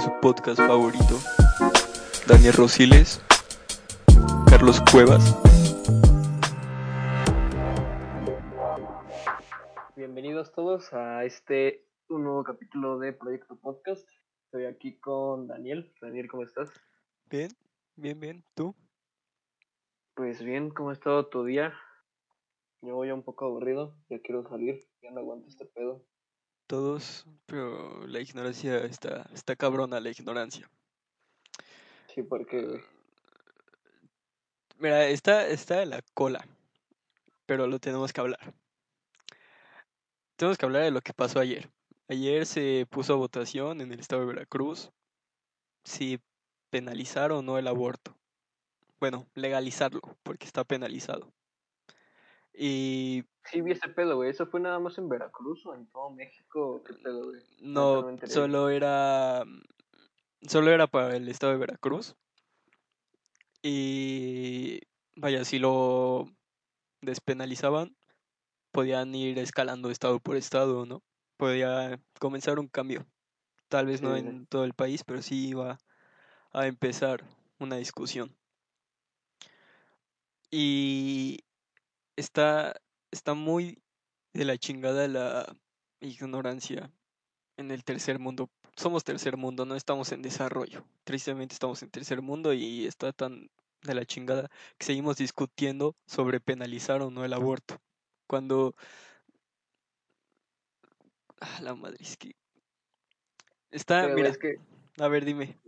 su podcast favorito. Daniel Rosiles, Carlos Cuevas. Bienvenidos todos a este un nuevo capítulo de Proyecto Podcast. Estoy aquí con Daniel. Daniel, ¿cómo estás? Bien, bien, bien. ¿Tú? Pues bien, ¿cómo ha estado tu día? Yo voy un poco aburrido, ya quiero salir, ya no aguanto este pedo todos, pero la ignorancia está, está cabrona, la ignorancia. Sí, porque... Mira, está, está en la cola, pero lo tenemos que hablar. Tenemos que hablar de lo que pasó ayer. Ayer se puso a votación en el estado de Veracruz si penalizar o no el aborto. Bueno, legalizarlo, porque está penalizado. Y Sí, vi ese pedo, güey. ¿Eso fue nada más en Veracruz o en todo México? ¿Qué pedo, güey? No, solo era. Solo era para el estado de Veracruz. Y. Vaya, si lo despenalizaban, podían ir escalando estado por estado, ¿no? Podía comenzar un cambio. Tal vez no en todo el país, pero sí iba a empezar una discusión. Y está está muy de la chingada la ignorancia en el tercer mundo. Somos tercer mundo, no estamos en desarrollo. Tristemente estamos en tercer mundo y está tan de la chingada que seguimos discutiendo sobre penalizar o no el aborto. Cuando... Ah, la madre es que... Está, mira, es que... A ver, dime.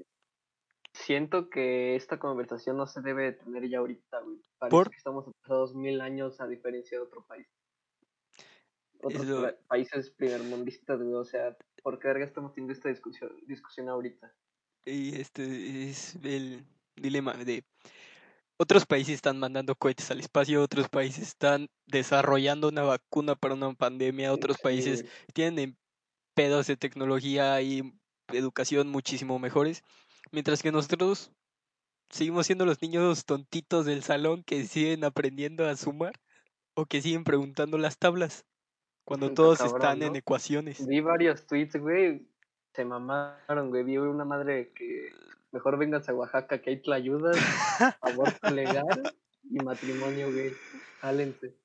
Siento que esta conversación no se debe tener ya ahorita, güey. Parece que estamos atrasados mil años a diferencia de otro país. Otros países primermundistas, güey. O sea, ¿por qué verga estamos teniendo esta discusión, discusión ahorita? Y este es el dilema de otros países están mandando cohetes al espacio, otros países están desarrollando una vacuna para una pandemia, otros países tienen pedos de tecnología y educación muchísimo mejores, mientras que nosotros seguimos siendo los niños tontitos del salón que siguen aprendiendo a sumar o que siguen preguntando las tablas cuando todos están en ecuaciones. Vi varios tweets, güey, se mamaron, güey. Vi una madre que mejor vengas a Oaxaca que ahí te ayudas, aborto legal y matrimonio, güey. Jálense.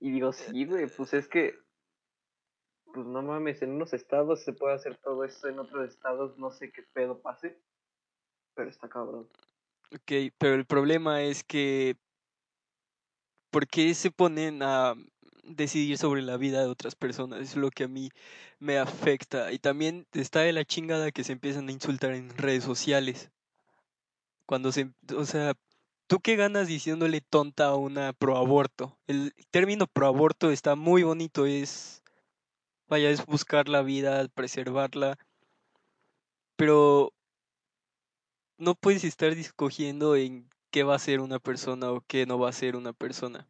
Y digo, sí, güey, pues es que, pues no mames, en unos estados se puede hacer todo esto, en otros estados no sé qué pedo pase, pero está cabrón. Ok, pero el problema es que, ¿por qué se ponen a decidir sobre la vida de otras personas? Es lo que a mí me afecta. Y también está de la chingada que se empiezan a insultar en redes sociales. Cuando se, o sea, ¿tú qué ganas diciéndole tonta a una proaborto? El término proaborto está muy bonito, es, vaya, es buscar la vida, preservarla. Pero no puedes estar escogiendo en qué va a ser una persona o qué no va a ser una persona.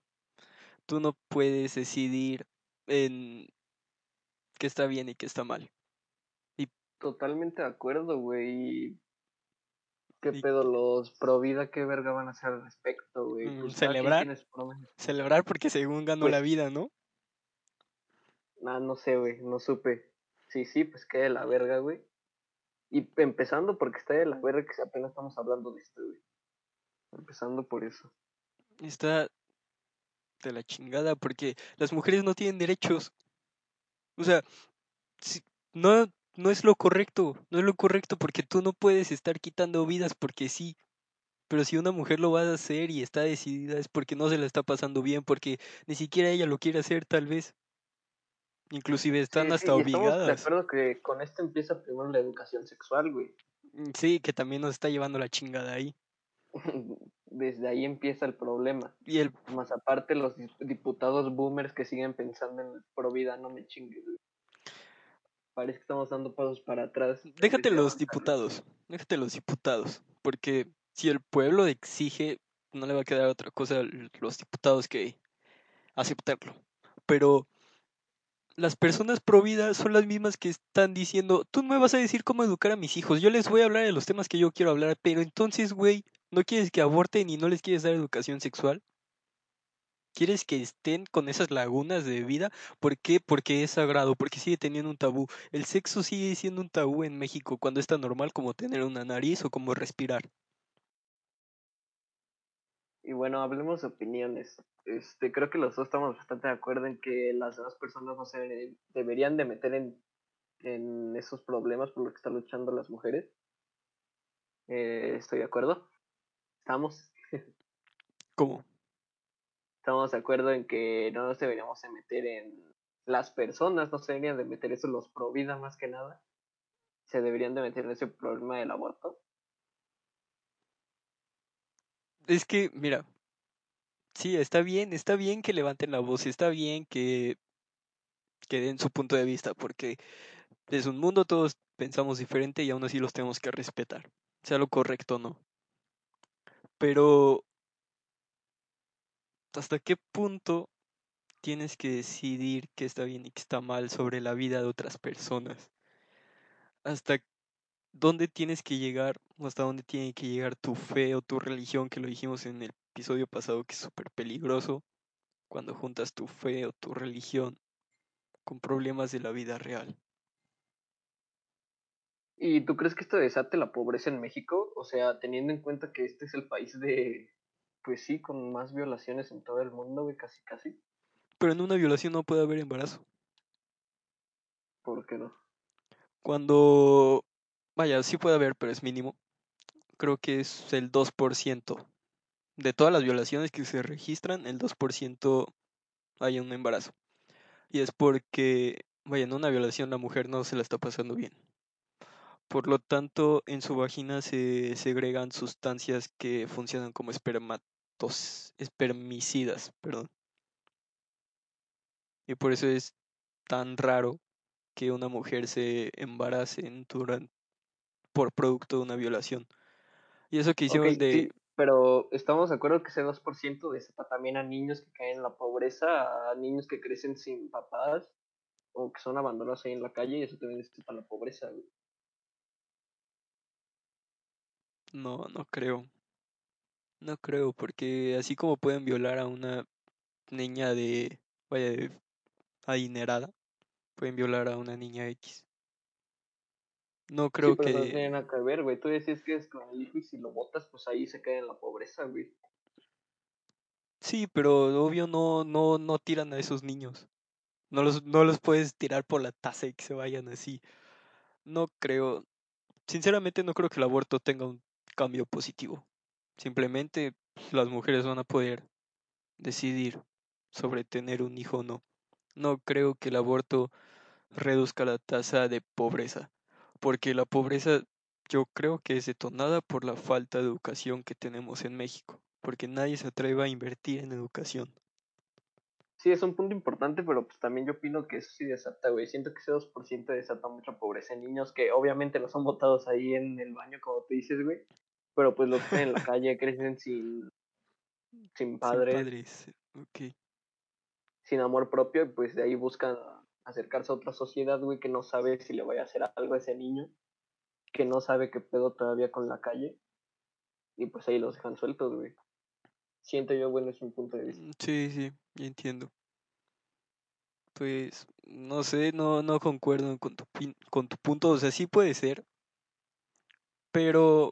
Tú no puedes decidir en qué está bien y qué está mal. Y... Totalmente de acuerdo, güey. ¿Qué pedo los pro vida? ¿Qué verga van a hacer al respecto, güey? Mm, pues, celebrar. Celebrar porque según ganó la pues vida, ¿no? Ah, no sé, güey, no supe. Sí, sí, pues qué de la verga, güey. Y empezando porque está de la verga que apenas estamos hablando de esto, güey. Empezando por eso. Está de la chingada porque las mujeres no tienen derechos. O sea, no, no es lo correcto, no es lo correcto porque tú no puedes estar quitando vidas porque sí. Pero si una mujer lo va a hacer y está decidida es porque no se la está pasando bien, porque ni siquiera ella lo quiere hacer tal vez. Inclusive están hasta obligadas. de acuerdo que con esto empieza primero la educación sexual, güey. Mm, sí, que también nos está llevando la chingada ahí. Desde ahí empieza el problema. Y el... Más aparte los diputados boomers que siguen pensando en pro vida, no me chingues, güey. parece que estamos dando pasos para atrás. Déjate los avanzar. diputados, déjate los diputados, porque si el pueblo exige, no le va a quedar otra cosa a los diputados que aceptarlo. Pero las personas pro vida son las mismas que están diciendo, tú no me vas a decir cómo educar a mis hijos, yo les voy a hablar de los temas que yo quiero hablar, pero entonces, güey, ¿no quieres que aborten y no les quieres dar educación sexual? ¿Quieres que estén con esas lagunas de vida? ¿Por qué? Porque es sagrado, porque sigue teniendo un tabú. El sexo sigue siendo un tabú en México cuando es tan normal como tener una nariz o como respirar. Y bueno, hablemos de opiniones. Este, creo que los dos estamos bastante de acuerdo en que las demás personas no se deberían de meter en, en esos problemas por los que están luchando las mujeres. Eh, estoy de acuerdo. Estamos, ¿Cómo? estamos de acuerdo en que no nos deberíamos de meter en las personas, no se deberían de meter eso los pro vida más que nada. Se deberían de meter en ese problema del aborto. Es que, mira, sí, está bien, está bien que levanten la voz, está bien que, que den su punto de vista, porque es un mundo, todos pensamos diferente y aún así los tenemos que respetar, sea lo correcto o no. Pero, ¿hasta qué punto tienes que decidir qué está bien y qué está mal sobre la vida de otras personas? ¿Hasta dónde tienes que llegar o hasta dónde tiene que llegar tu fe o tu religión, que lo dijimos en el episodio pasado, que es súper peligroso cuando juntas tu fe o tu religión con problemas de la vida real? ¿Y tú crees que esto desate la pobreza en México? O sea, teniendo en cuenta que este es el país de, pues sí, con más violaciones en todo el mundo, güey, casi casi. Pero en una violación no puede haber embarazo. ¿Por qué no? Cuando, vaya, sí puede haber, pero es mínimo. Creo que es el 2%. De todas las violaciones que se registran, el 2% hay un embarazo. Y es porque, vaya, en una violación la mujer no se la está pasando bien. Por lo tanto, en su vagina se segregan sustancias que funcionan como espermatos, espermicidas, perdón. Y por eso es tan raro que una mujer se embarace en duran- por producto de una violación. Y eso que hicieron de... sí, pero estamos de acuerdo que ese 2% desata también a niños que caen en la pobreza, a niños que crecen sin papás o que son abandonados ahí en la calle y eso también desata la pobreza, güey. No, no creo. No creo, porque así como pueden violar a una niña de... Vaya, de adinerada, pueden violar a una niña X. No creo sí, pero eso no que... tiene nada que ver, güey. Tú decías que es con el hijo y si lo botas, pues ahí se cae en la pobreza, güey. Sí, pero obvio no, no, no tiran a esos niños. No los, no los puedes tirar por la taza y que se vayan así. No creo. Sinceramente no creo que el aborto tenga un cambio positivo. Simplemente pues, las mujeres van a poder decidir sobre tener un hijo o no. No creo que el aborto reduzca la tasa de pobreza, porque la pobreza yo creo que es detonada por la falta de educación que tenemos en México, porque nadie se atreve a invertir en educación. Sí, es un punto importante, pero pues también yo opino que eso sí desata, güey. Siento que ese 2% desata mucha pobreza en niños que obviamente no son botados ahí en el baño, como tú dices, güey. Pero pues los que en la calle crecen sin, sin padres, Sin padres. Ok. sin amor propio, y pues de ahí buscan acercarse a otra sociedad, güey, que no sabe si le vaya a hacer algo a ese niño, que no sabe qué pedo todavía con la calle, y pues ahí los dejan sueltos, güey. Siento yo, bueno, es un punto de vista. Mm, Sí, sí, entiendo. Pues no sé, no, no concuerdo con tu, con tu punto, o sea, sí puede ser, pero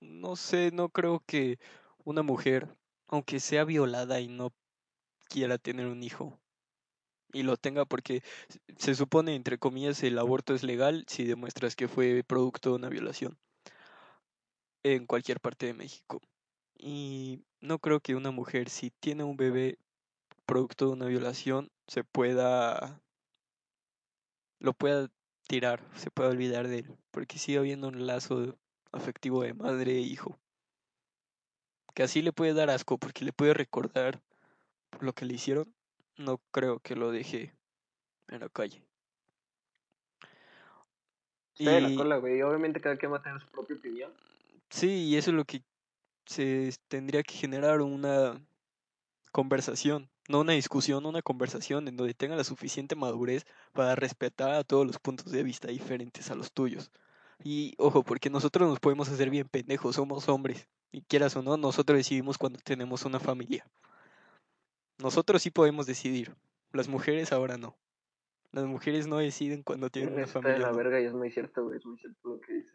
no sé, no creo que una mujer, aunque sea violada y no quiera tener un hijo, y lo tenga porque se supone, entre comillas, el aborto es legal si demuestras que fue producto de una violación en cualquier parte de México. Y no creo que una mujer, si tiene un bebé producto de una violación, se pueda, lo pueda tirar, se pueda olvidar de él, porque sigue habiendo un lazo afectivo de madre e hijo, que así le puede dar asco, porque le puede recordar lo que le hicieron, no creo que lo deje en la calle. La cola, güey. y Obviamente cada quien va a tener su propia opinión. sí, y eso es lo que se tendría que generar una conversación, no una discusión, una conversación en donde tenga la suficiente madurez para respetar a todos los puntos de vista diferentes a los tuyos. Y ojo, porque nosotros nos podemos hacer bien pendejos, somos hombres, y quieras o no, nosotros decidimos cuando tenemos una familia. Nosotros sí podemos decidir, las mujeres ahora no. Las mujeres no deciden cuando tienen una familia. la verga y es muy cierto, güey. Es muy cierto lo que dices.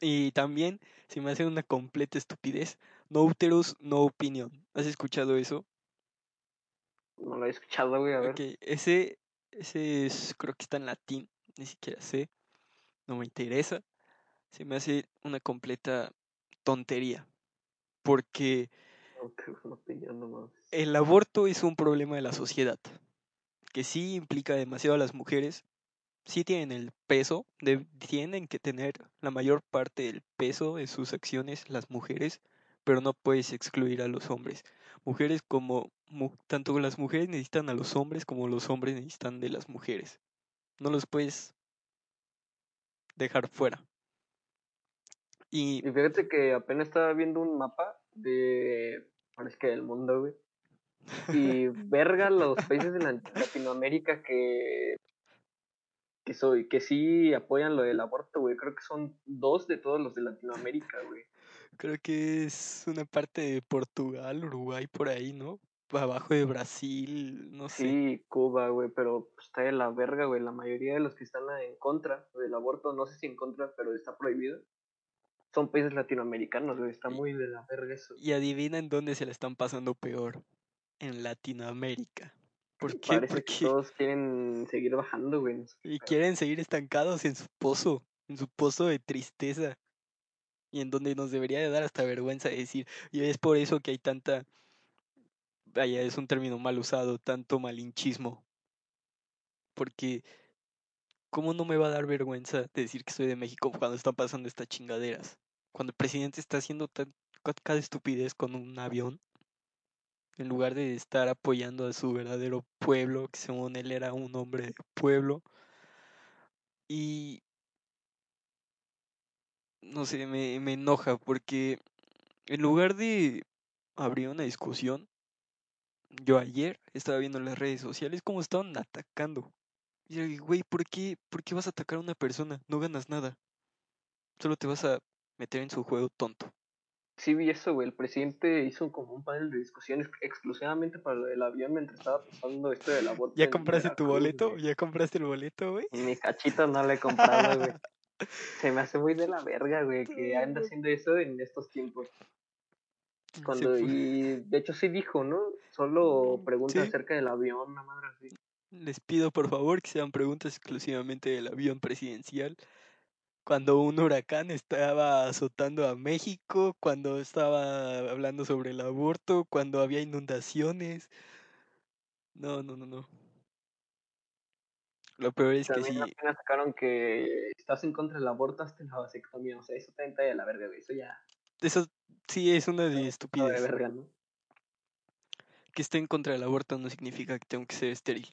Y también se me hace una completa estupidez. No uterus, no opinión. ¿Has escuchado eso? No lo he escuchado, güey. A ver. Ese, ese es, creo que está en latín, ni siquiera sé, no me interesa. Se me hace una completa tontería. Porque El aborto es un problema de la sociedad, que sí implica demasiado a las mujeres, sí tienen el peso, de- tienen que tener la mayor parte del peso de sus acciones las mujeres, pero no puedes excluir a los hombres. Mujeres como, mu- tanto las mujeres necesitan a los hombres como los hombres necesitan de las mujeres. No los puedes dejar fuera. Y Y fíjate que apenas estaba viendo un mapa de. Parece que del mundo, güey. Y verga los países de la- Latinoamérica que. Que, soy, que sí apoyan lo del aborto, güey. Creo que son dos de todos los de Latinoamérica, güey. creo que es una parte de Portugal, Uruguay, por ahí, ¿no? Abajo de Brasil, no sé. Sí, Cuba, güey, pero pues, está de la verga, güey. La mayoría de los que están en contra del aborto, no sé si en contra, pero está prohibido, son países latinoamericanos, güey. Está muy de la verga eso. Y adivina en dónde se la están pasando peor. En Latinoamérica. ¿Por qué? Parece que Porque todos quieren seguir bajando, güey. no sé qué y quieren seguir estancados en su pozo, en su pozo de tristeza. Y en donde nos debería de dar hasta vergüenza decir. Y es por eso que hay tanta, vaya, es un término mal usado, tanto malinchismo. Porque, ¿cómo no me va a dar vergüenza decir que soy de México cuando están pasando estas chingaderas? Cuando el presidente está haciendo tan, ca- cada estupidez con un avión, en lugar de estar apoyando a su verdadero pueblo, que según él era un hombre de pueblo. Y no sé, me, me enoja porque en lugar de abrir una discusión, yo ayer estaba viendo en las redes sociales cómo estaban atacando. Y yo güey, ¿por qué, ¿por qué vas a atacar a una persona? No ganas nada. Solo te vas a meter en su juego tonto. Sí vi eso, güey. El presidente hizo como un panel de discusiones exclusivamente para lo del avión mientras estaba pasando esto del aborto. ¿Ya compraste tu boleto? güey. ¿Ya compraste el boleto, güey? Mi cachito no lo he comprado, güey. Se me hace muy de la verga, güey, que anda haciendo eso en estos tiempos. Cuando, y de hecho sí dijo, ¿no? Solo pregunta Sí. acerca del avión, una madre así. Les pido por favor que sean preguntas exclusivamente del avión presidencial. Cuando un huracán estaba azotando a México, cuando estaba hablando sobre el aborto, cuando había inundaciones. No, no, no, no. Lo peor es que También sí, apenas sacaron que estás en contra del aborto hasta la vasectomía. O sea, eso está de la verga, güey. Eso ya eso sí es una de está de estupidez. verga, ¿no? Que esté en contra del aborto no significa que tengo que ser estéril.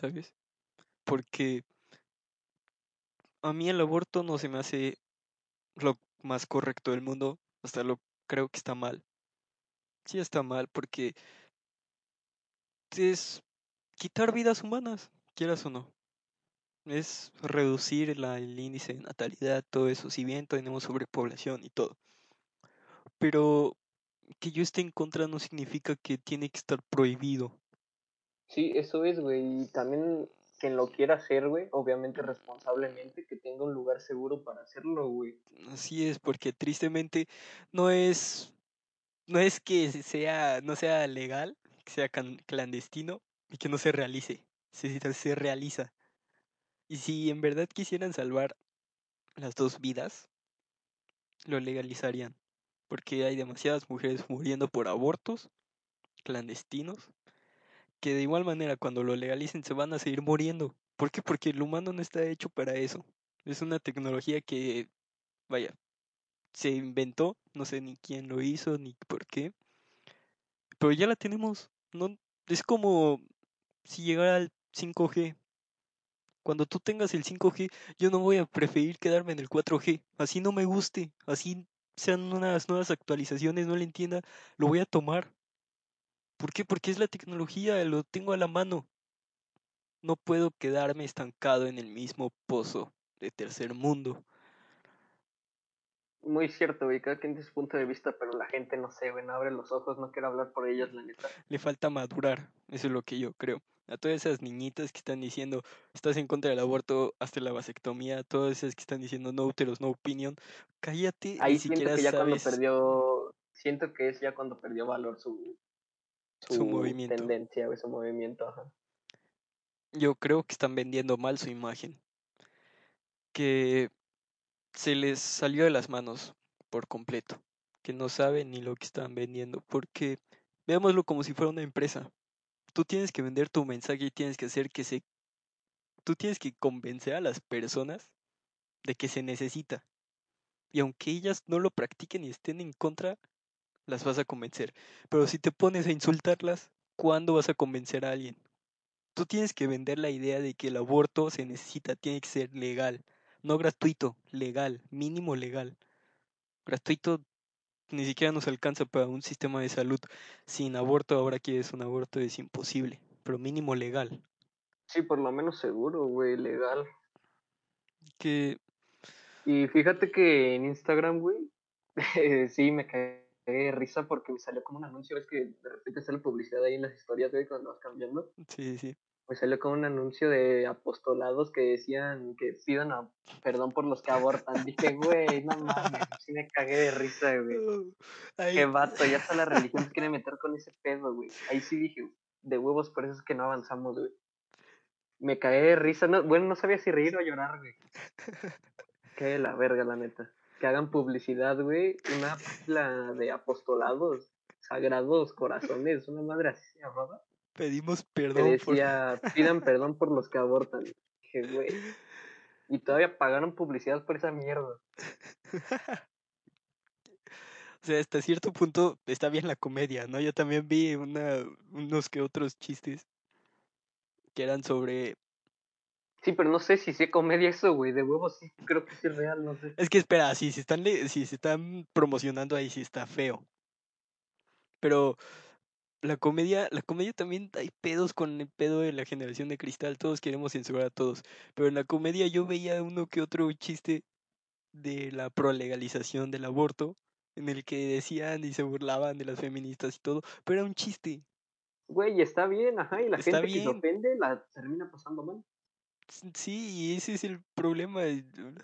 ¿Sabes? Porque a mí el aborto no se me hace lo más correcto del mundo, hasta lo creo que está mal. Sí está mal porque es quitar vidas humanas, quieras o no. Es reducir la- el índice de natalidad, todo eso, si bien tenemos sobrepoblación y todo. Pero que yo esté en contra no significa que tiene que estar prohibido. Sí, eso es, güey. Y también quien lo quiera hacer, güey, obviamente responsablemente, que tenga un lugar seguro para hacerlo, güey. Así es, porque tristemente no es no es que se- sea no sea legal, que sea clandestino y que no se realice. Se, se realiza. Y si en verdad quisieran salvar las dos vidas, lo legalizarían. Porque hay demasiadas mujeres muriendo por abortos clandestinos que de igual manera cuando lo legalicen se van a seguir muriendo. ¿Por qué? Porque el humano no está hecho para eso. Es una tecnología que, vaya, se inventó, no sé ni quién lo hizo ni por qué, pero ya la tenemos. No, es como si llegara al 5G. Cuando tú tengas el 5G, yo no voy a preferir quedarme en el 4G. Así no me guste, así sean unas nuevas actualizaciones, no le entienda, lo voy a tomar. ¿Por qué? Porque es la tecnología, lo tengo a la mano. No puedo quedarme estancado en el mismo pozo de tercer mundo. Muy cierto, güey, cada quien tiene su punto de vista, pero la gente no sé, güey, no abre los ojos, no quiere hablar por ellas, la neta. Le falta madurar, eso es lo que yo creo. A todas esas niñitas que están diciendo, estás en contra del aborto, hasta la vasectomía, todas esas que están diciendo no uteros, no opinion, cállate, Ahí ni siento siquiera que ya sabes cuando perdió, siento que es ya cuando perdió valor su, Su movimiento. tendencia, güey, su movimiento, ajá. Yo creo que están vendiendo mal su imagen. Que se les salió de las manos por completo. Que no saben ni lo que están vendiendo. Porque veámoslo como si fuera una empresa. Tú tienes que vender tu mensaje y tienes que hacer que se... Tú tienes que convencer a las personas de que se necesita. Y aunque ellas no lo practiquen y estén en contra, las vas a convencer. Pero si te pones a insultarlas, ¿cuándo vas a convencer a alguien? Tú tienes que vender la idea de que el aborto se necesita, tiene que ser legal, no gratuito, legal, mínimo legal. Gratuito ni siquiera nos alcanza para un sistema de salud. Sin aborto, ahora quieres un aborto, es imposible, pero mínimo legal. Sí, por lo menos seguro, güey, legal. Que Y fíjate que en Instagram, güey, sí me caí de risa porque me salió como un anuncio, es que de repente sale publicidad ahí en las historias, güey, cuando vas cambiando. sí, sí. Me salió como un anuncio de apostolados que decían que pidan a- perdón por los que abortan. Dije, güey, no mames, sí me cagué de risa, güey. Ay, Qué vato, ya hasta la religión se quiere meter con ese pedo, güey. Ahí sí dije, de huevos, por eso es que no avanzamos, güey. Me cagué de risa, no, bueno, no sabía si reír o llorar, güey. Qué de la verga, la neta. Que hagan publicidad, güey, una página de apostolados, sagrados corazones, una madre así se llamaba. pedimos Que perdón por... decía, pidan perdón por los que abortan. Dije, güey. Y todavía pagaron publicidad por esa mierda. O sea, hasta cierto punto está bien la comedia, ¿no? Yo también vi una, unos que otros chistes que eran sobre... Sí, pero no sé si sea comedia eso, güey. De huevos sí, creo que sí es real, no sé. Es que espera, si se están, si se están promocionando ahí sí está feo. Pero la comedia, la comedia también hay pedos con el pedo de la generación de cristal, todos queremos censurar a todos. Pero en la comedia yo veía uno que otro chiste de la prolegalización del aborto, en el que decían y se burlaban de las feministas y todo, pero era un chiste. Güey, está bien, ajá. Y la Está gente que se ofende la termina pasando mal. Sí, y ese es el problema.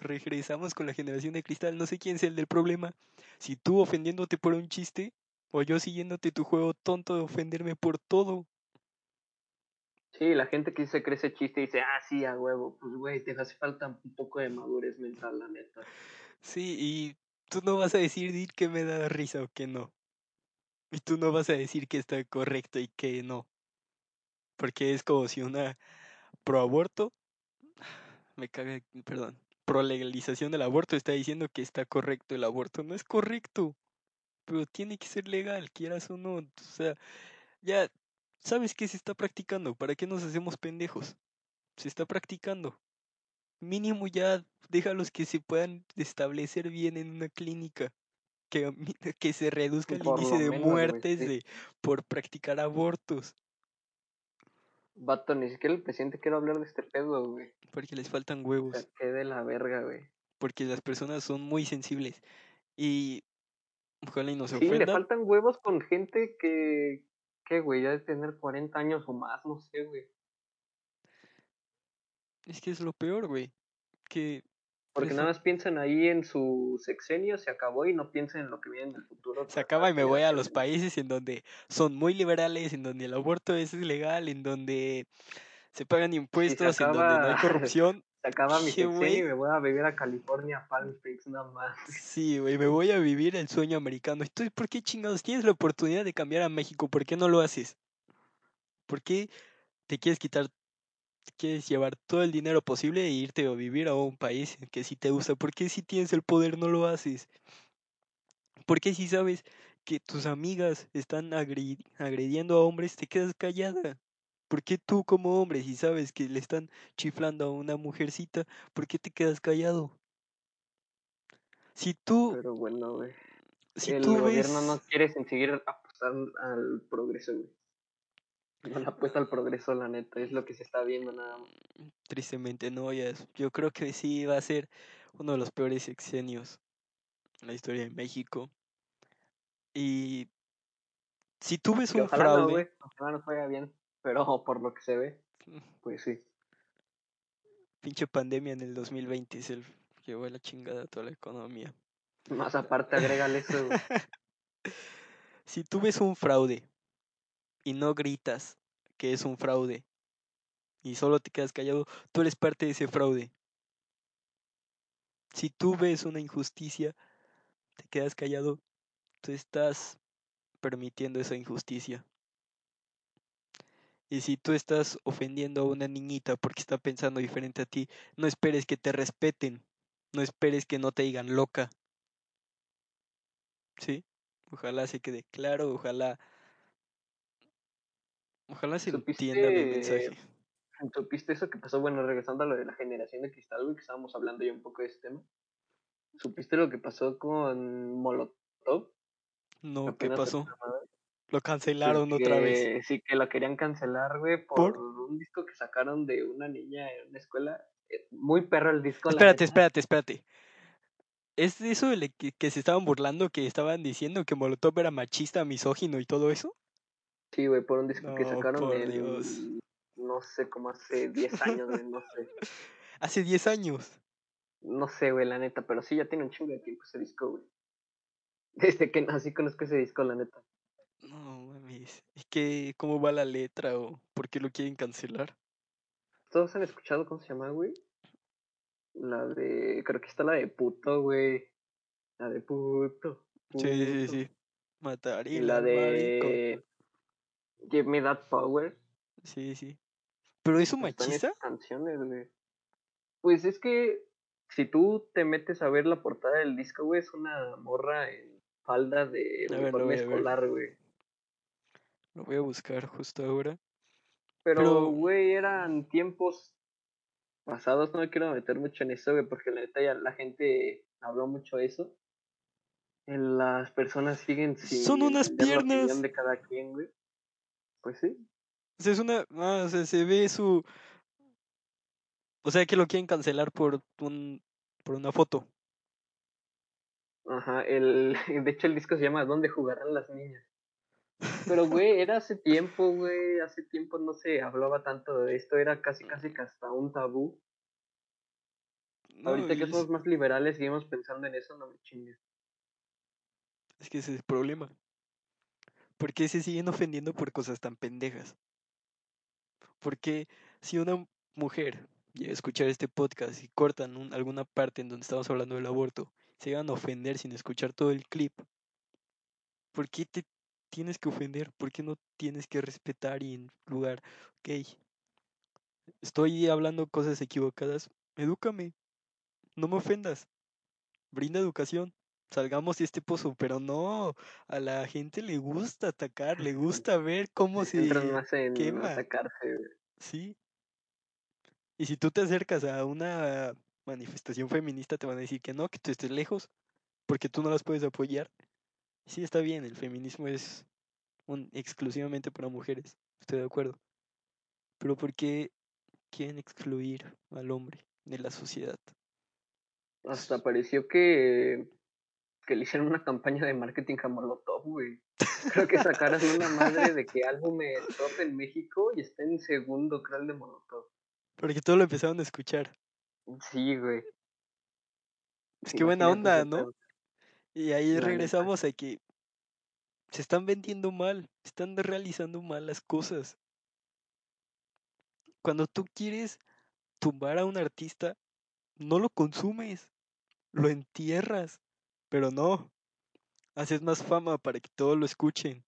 Regresamos con la generación de cristal. No sé quién es el del problema. Si tú ofendiéndote por un chiste, o yo siguiéndote tu juego tonto de ofenderme por todo. Sí, la gente que se cree ese chiste y dice, ah, sí, a huevo. Pues, güey, te hace falta un poco de madurez mental, la neta. Sí, y tú no vas a decidir que me da risa o que no. Y tú no vas a decir que está correcto y que no. Porque es como si una proaborto, me caga, perdón, pro legalización del aborto está diciendo que está correcto el aborto. No es correcto. Pero tiene que ser legal, quieras o no. O sea, ya sabes que se está practicando. ¿Para qué nos hacemos pendejos? Se está practicando. Mínimo ya déjalos que se puedan establecer bien en una clínica. Que, que se reduzca el índice de menos, muertes sí. de, por practicar abortos. Vato, ni siquiera el presidente quiere hablar de este pedo, güey. Porque les faltan O huevos. sea, qué de la verga, güey. Porque las personas son muy sensibles. Y ojalá y no se Sí, le ofendan. faltan huevos con gente que, que, güey, ya de tener 40 años o más, no sé, güey. Es que es lo peor, güey. Que Porque nada más piensan ahí en su sexenio, se acabó y no piensan en lo que viene en el futuro. se acaba y me voy a los países en donde son muy liberales, en donde el aborto es ilegal, en donde se pagan impuestos, en donde no hay corrupción. Se acaba mi sexenio güey. y me voy a vivir a California, Palm Springs, nada más. Sí, güey, me voy a vivir el sueño americano. Entonces, ¿por qué chingados tienes la oportunidad de cambiar a México? ¿Por qué no lo haces? ¿Por qué te quieres quitar, quieres llevar todo el dinero posible e irte a vivir a un país que sí te gusta? ¿Por qué si tienes el poder no lo haces? ¿Por qué si sabes que tus amigas están agri- agrediendo a hombres te quedas callada? ¿Por qué tú como hombre, si sabes que le están chiflando a una mujercita, ¿por qué te quedas callado? Si tú, Pero bueno, güey. si el tú gobierno no ves, quiere sin seguir apostando al progreso, güey. No le apuesta al progreso, la neta. Es lo que se está viendo nada más. tristemente no, ya es- yo creo que sí va a ser uno de los peores sexenios en la historia de México. Y si tú ves Que un ojalá no, fraude, güey. Ojalá nos vaya bien. Pero por lo que se ve, pues sí. pinche pandemia en el 2020 es el llevó a la chingada a toda la economía. Más aparte, agrégale eso. Si tú ves un fraude y no gritas que es un fraude y solo te quedas callado, tú eres parte de ese fraude. Si tú ves una injusticia, te quedas callado, tú estás permitiendo esa injusticia. Y si tú estás ofendiendo a una niñita porque está pensando diferente a ti, no esperes que te respeten, no esperes que no te digan loca. ¿Sí? Ojalá se quede claro, ojalá ojalá se entienda mi mensaje. ¿Supiste eso que pasó? Bueno, regresando a lo de la generación de cristal, güey, que estábamos hablando ya un poco de ese tema. ¿Supiste lo que pasó con Molotov? No, ¿qué pasó? Lo cancelaron otra vez. Sí, que lo querían cancelar, güey, por, ¿Por? un disco que sacaron de una niña en una escuela. Eh, Muy perro el disco. Espérate, espérate, espérate. ¿Es eso de que, que se estaban burlando, que estaban diciendo que Molotov era machista, misógino y todo eso? Sí, güey, por un disco que sacaron en, Dios. no sé, como hace 10 años, güey, no sé. Hace 10 años. No sé, güey, la neta, pero sí ya tiene un chingo de tiempo ese disco, güey. Desde que nací conozco ese disco, la neta. No mames. ¿Y qué, cómo va la letra o por qué lo quieren cancelar? ¿Todos han escuchado cómo se llama, güey? La de, creo que está la de puto, güey. La de puto. Sí, sí, puto. sí. Matar Y y la de Give Me That Power. Sí, sí. ¿Pero es un Están machista? canciones, güey. Pues es que si tú te metes a ver la portada del disco, güey, es una morra en falda de A uniforme ver. escolar, güey. Lo voy a buscar justo ahora. Pero, Pero- güey, eran tiempos pasados, no me quiero meter mucho en eso, güey, porque la neta ya la gente habló mucho de eso. En las personas siguen sin Son unas la piernas. de cada quien, güey. Pues sí. Es una. Ah, o sea, se ve su. O sea, que lo quieren cancelar por un. por una foto. Ajá, el, de hecho el disco se llama ¿Dónde jugarán las niñas? Pero, güey, era hace tiempo, güey, hace tiempo no se hablaba tanto de esto, era casi, casi que hasta un tabú. No, Ahorita que somos más liberales seguimos pensando en eso, no me chingues. Es que ese es el problema. ¿Por qué se siguen ofendiendo por cosas tan pendejas? Porque si una mujer llega a escuchar este podcast y cortan un- alguna parte en donde estamos hablando del aborto, se llegan a ofender sin escuchar todo el clip, ¿por qué te tienes que ofender? ¿Por qué no tienes que respetar y en lugar, ok, estoy hablando cosas equivocadas, edúcame, no me ofendas, brinda educación. Salgamos de este pozo, pero no, a la gente le gusta atacar, le gusta ver cómo se Entran más en quema. atacarse. Sí. Y si tú te acercas a una manifestación feminista, te van a decir que no, que tú estés lejos, porque tú no las puedes apoyar. Sí, está bien, el feminismo es un, exclusivamente para mujeres, estoy de acuerdo. Pero ¿por qué quieren excluir al hombre de la sociedad? Hasta pareció que, que le hicieron una campaña de marketing a Molotov, güey. Creo que sacaron una madre de que álbumes top en México y está en segundo, creo, el de Molotov. Porque todo lo empezaron a escuchar. Sí, güey. Es que buena onda, ¿no? Y ahí regresamos a que se están vendiendo mal, están realizando mal las cosas. Cuando tú quieres tumbar a un artista, no lo consumes, lo entierras, pero no, haces más fama para que todos lo escuchen,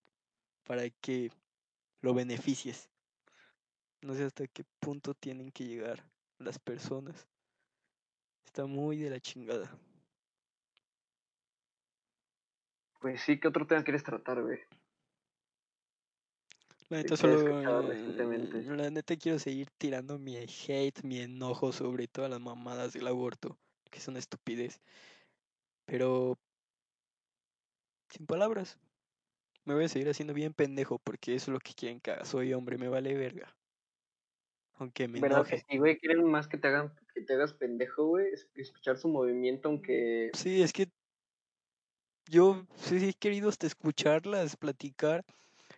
para que lo beneficies. No sé hasta qué punto tienen que llegar las personas. Está muy de la chingada. Pues sí, ¿qué otro tema quieres tratar, güey? La neta solo. La neta quiero seguir tirando mi hate, mi enojo sobre todas las mamadas del aborto, que es una estupidez. Pero. Sin palabras. Me voy a seguir haciendo bien pendejo porque eso es lo que quieren que haga. Soy hombre, me vale verga. Aunque me ¿Verdad que sí, güey? Quieren más que te hagan, que te hagas pendejo, güey. es- Escuchar su movimiento, aunque. Sí, es que yo sí he querido hasta escucharlas, platicar,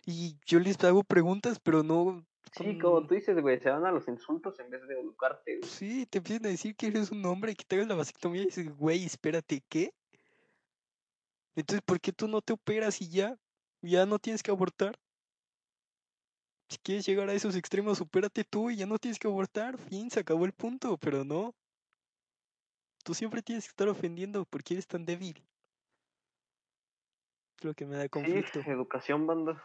y yo les hago preguntas, pero no Sí, como tú dices, güey, se van a los insultos en vez de educarte, güey. Sí, te empiezan a decir que eres un hombre, que te hagas la vasectomía y dices, güey, espérate, ¿qué? Entonces, ¿por qué tú no te operas y ya? Ya no tienes que abortar. Si quieres llegar a esos extremos, supérate tú y ya no tienes que abortar. Fin, se acabó el punto, pero no. Tú siempre tienes que estar ofendiendo porque eres tan débil. Es lo que me da conflicto. Sí, educación, banda.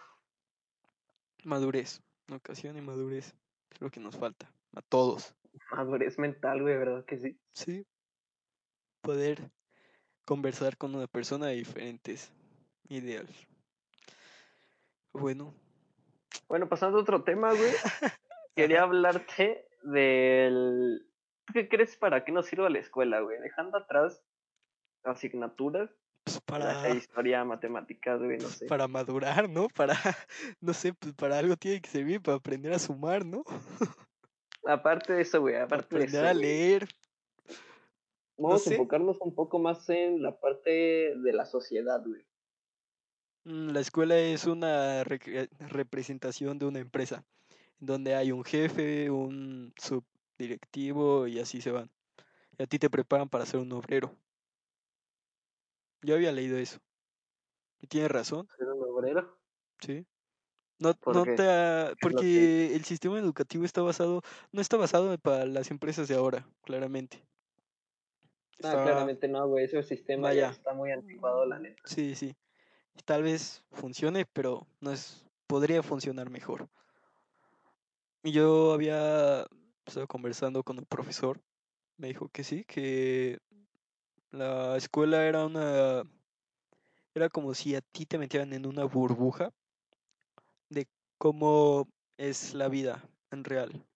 Madurez. Ocasión y madurez. Es lo que nos falta. A todos. Madurez mental, güey, ¿verdad que sí? Sí. Poder conversar con una persona de diferentes ideales. Bueno, Bueno, pasando a otro tema, güey. Quería hablarte del. ¿Tú ¿Qué crees para qué nos sirve la escuela, güey? Dejando atrás asignaturas, pues para, sea historia, matemáticas, güey, no pues sé. para madurar, ¿no? Para, no sé, pues para algo tiene que servir, para aprender a sumar, ¿no? Aparte de eso, güey, Para aparte de aprender eso, a leer. Vamos sé. a enfocarnos un poco más en la parte de la sociedad, güey. Mm, La escuela es una representación de una empresa, donde hay un jefe, un subdirectivo y así se van. Y a ti te preparan para ser un obrero. Yo había leído eso. Y tienes razón, Ser un obrero. sí. No, ¿Por no qué? te ha- lo que porque el sistema educativo está basado, no está basado para las empresas de ahora, claramente. Ah, Está- claramente no, güey, ese sistema ya está muy anticuado, la neta. Sí, sí. Tal vez funcione, pero no es, podría funcionar mejor. Y yo había estado conversando con un profesor, me dijo que sí, que la escuela era una, era como si a ti te metieran en una burbuja de cómo es la vida en real,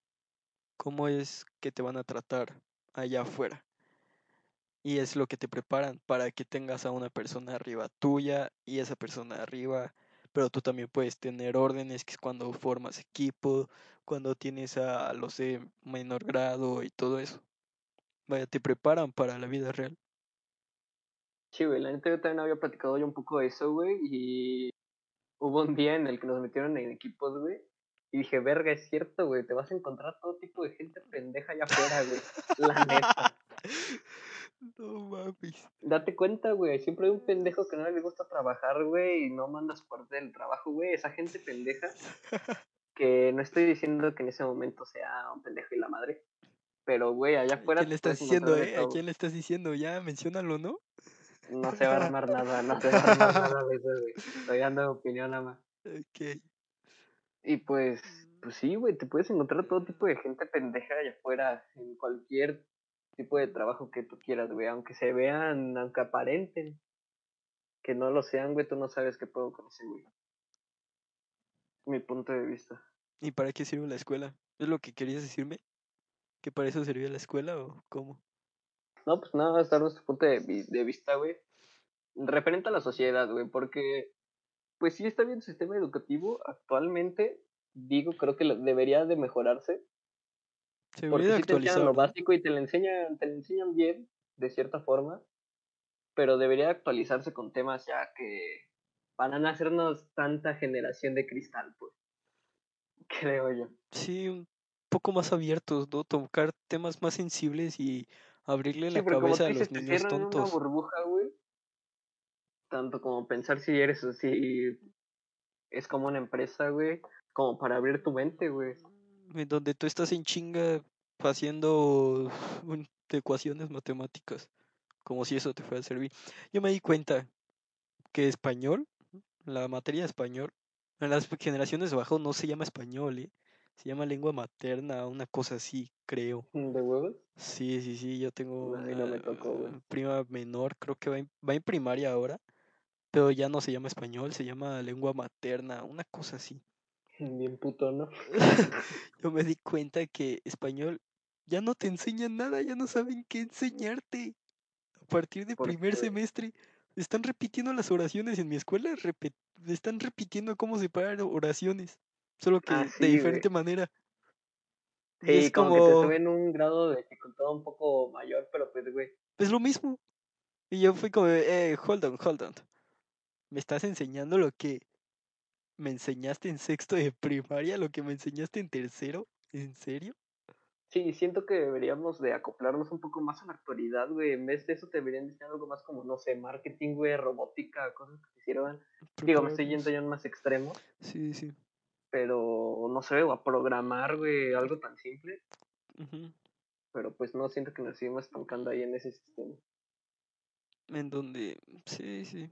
cómo es que te van a tratar allá afuera. Y es lo que te preparan para que tengas a una persona arriba tuya y esa persona arriba, pero tú también puedes tener órdenes, que es cuando formas equipo, cuando tienes a los de menor grado y todo eso. Vaya, te preparan para la vida real. Sí, güey, la neta yo también había platicado yo un poco de eso, güey, y hubo un día en el que nos metieron en equipos, güey, y dije, verga, es cierto, güey, te vas a encontrar todo tipo de gente pendeja allá afuera, güey, la neta. Mames. Date cuenta, güey, siempre hay un pendejo que no le gusta trabajar, güey, y no mandas por del trabajo, güey, esa gente pendeja, que no estoy diciendo que en ese momento sea un pendejo y la madre, pero, güey, allá ¿A afuera quién le estás diciendo, eh? ¿A quién le estás diciendo? Ya, menciónalo, ¿no? No se va a armar nada, no se va a armar nada de eso, güey, estoy dando opinión nada más. Ok. Y pues, pues sí, güey, te puedes encontrar todo tipo de gente pendeja allá afuera, en cualquier tipo de trabajo que tú quieras, güey, aunque se vean, aunque aparenten que no lo sean, güey, tú no sabes qué puedo con ese, güey. Mi punto de vista. ¿Y para qué sirve la escuela? ¿Es lo que querías decirme? ¿Que para eso servía la escuela o cómo? No, pues nada, más dar nuestro punto de, de vista, güey, referente a la sociedad, güey, porque, pues sí está bien el sistema educativo actualmente, digo, creo que debería de mejorarse, Se Porque sí te enseñan lo básico y te lo enseñan, te lo enseñan bien, de cierta forma, pero debería actualizarse con temas ya que para no hacernos tanta generación de cristal, pues. Creo yo. Sí, un poco más abiertos, ¿no? Tocar temas más sensibles y abrirle Sí, la cabeza a los niños en una tontos. burbuja, güey. Tanto como pensar si eres si es como una empresa, güey, como para abrir tu mente, güey. Donde tú estás en chinga haciendo un- ecuaciones matemáticas, como si eso te fuera a servir. Yo me di cuenta que español, la materia de español, en las generaciones de abajo no se llama español, ¿eh? Se llama lengua materna, una cosa así, creo. De huevos. Sí, sí, sí, yo tengo no me una tocó, prima menor, creo que va en, va en primaria ahora, pero ya no se llama español, se llama lengua materna, una cosa así. Bien puto, ¿no? Yo me di cuenta que español ya no te enseñan nada, ya no saben qué enseñarte. A partir de ¿Por primer qué? semestre están repitiendo las oraciones en mi escuela, repe- están repitiendo cómo separar oraciones, solo que Ah, de diferente güey. manera. Y Sí, es como, que te suben un grado de dificultad un poco mayor, pero pues, güey. es lo mismo. Y yo fui como, eh, hold on, hold on. ¿Me estás enseñando lo que me enseñaste en sexto de primaria, lo que me enseñaste en tercero? ¿En serio? Sí, siento que deberíamos de acoplarnos un poco más a la actualidad, güey. En vez de eso, te deberían enseñar algo más como, no sé, marketing, güey, robótica, cosas que te sirvan. Digo, me estoy yendo ya en más extremo, Sí, sí. pero no sé, o a programar, güey, algo tan simple. Pero pues no siento que nos sigamos estancando ahí en ese sistema. En donde, sí, sí.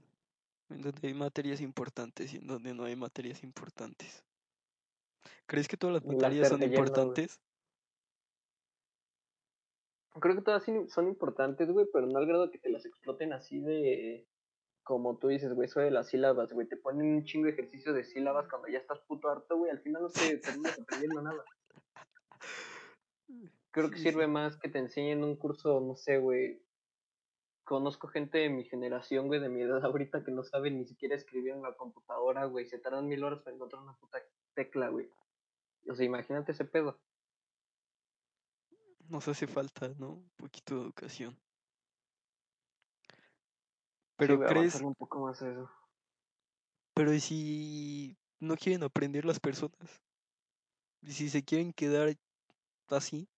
En donde hay materias importantes y en donde no hay materias importantes. ¿Crees que todas las materias son importantes? Creo que todas son importantes, güey, pero no al grado que te las exploten así de. Como tú dices, güey, eso de las sílabas, güey. Te ponen un chingo de ejercicio de sílabas cuando ya estás puto harto, güey. Al final no te terminas aprendiendo nada. Creo que sirve más que te enseñen un curso, no sé, güey. Conozco gente de mi generación, güey, de mi edad ahorita que no sabe ni siquiera escribir en la computadora, güey. Se tardan mil horas para encontrar una puta tecla, güey. O sea, imagínate ese pedo. Nos hace falta, ¿no? Un poquito de educación. Sí, Pero a crees, un poco más eso. pero ¿y si no quieren aprender las personas? ¿Y si se quieren quedar así,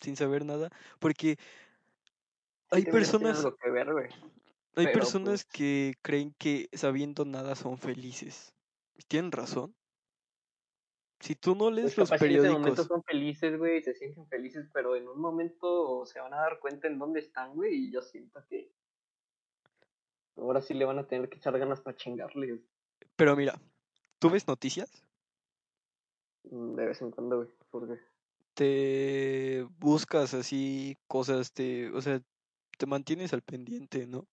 sin saber nada? Porque Sí, hay personas, que ver, güey. hay Pero personas pues. que creen que sabiendo nada son felices. Y Tienen razón. Si tú no lees Pues los capaz en momento periódicos, son felices, güey, se sienten felices, pero en un momento se van a dar cuenta en dónde están, güey, y yo siento que ahora sí le van a tener que echar ganas para chingarle pero mira, ¿tú ves noticias? mm, de vez en cuando, güey, porque Te buscas así cosas, te, o sea, te mantienes al pendiente, ¿no?